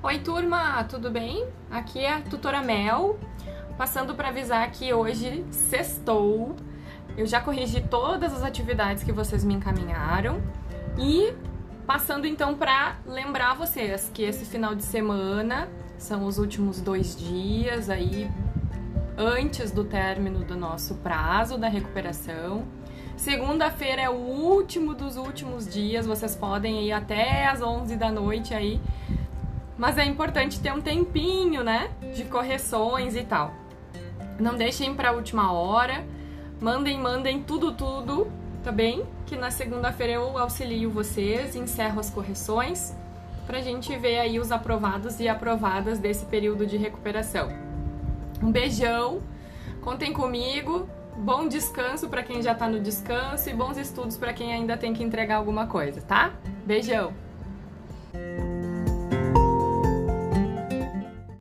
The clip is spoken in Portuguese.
Oi, turma, tudo bem? Aqui é a tutora Mel, passando para avisar que hoje sextou. Eu já corrigi todas as atividades que vocês me encaminharam e passando então para lembrar vocês que esse final de semana são os últimos dois dias aí antes do término do nosso prazo da recuperação. Segunda-feira é o último dos últimos dias, vocês podem ir até as 11 da noite aí. Mas é importante ter um tempinho, né, de correções e tal. Não deixem para a última hora. Mandem, mandem tudo, tudo, tá bem? Que na segunda-feira eu auxilio vocês, encerro as correções pra gente ver aí os aprovados e aprovadas desse período de recuperação. Um beijão, contem comigo, bom descanso para quem já tá no descanso e bons estudos para quem ainda tem que entregar alguma coisa, tá? Beijão!